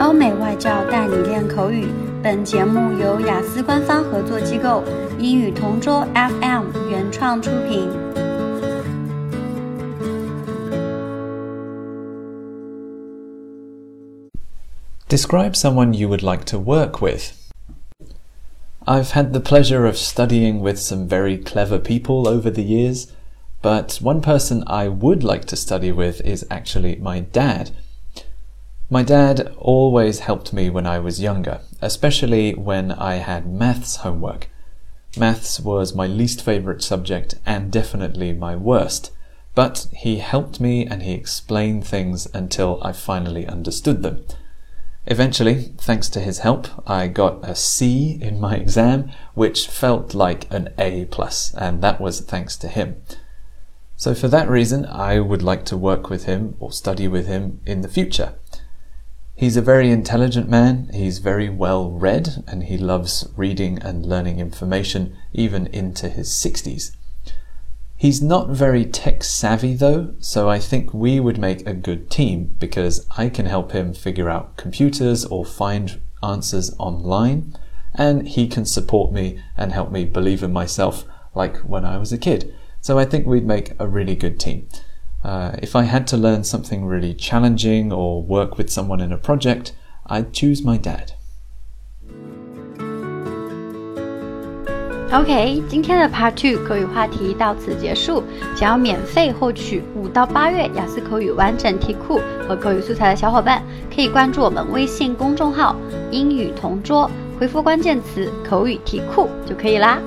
欧美外教带你练口语。本节目由雅思官方合作机构英语同桌 FM 原创出品。Describe someone you would like to work with. I've had the pleasure of studying with some very clever people over the years, but one person I would like to study with is actually my dad. My dad always helped me when I was younger, especially when I had maths homework. Maths was my least favourite subject and definitely my worst, but he helped me and he explained things until I finally understood them. Eventually, thanks to his help, I got a C in my exam, which felt like an A plus, and that was thanks to him. So for that reason, I would like to work with him or study with him in the future. He's a very intelligent man, he's very well read, and he loves reading and learning information even into his 60s. He's not very tech savvy though, so I think we would make a good team because I can help him figure out computers or find answers online, and he can support me and help me believe in myself like when I was a kid. So I think we'd make a really good team. Uh, if I had to learn something really challenging or work with someone in a project, I'd choose my dad. OK，今天的 Part Two 口语话题到此结束。想要免费获取五到八月雅思口语完整题库和口语素材的小伙伴，可以关注我们微信公众号“英语同桌”，回复关键词“口语题库”就可以啦。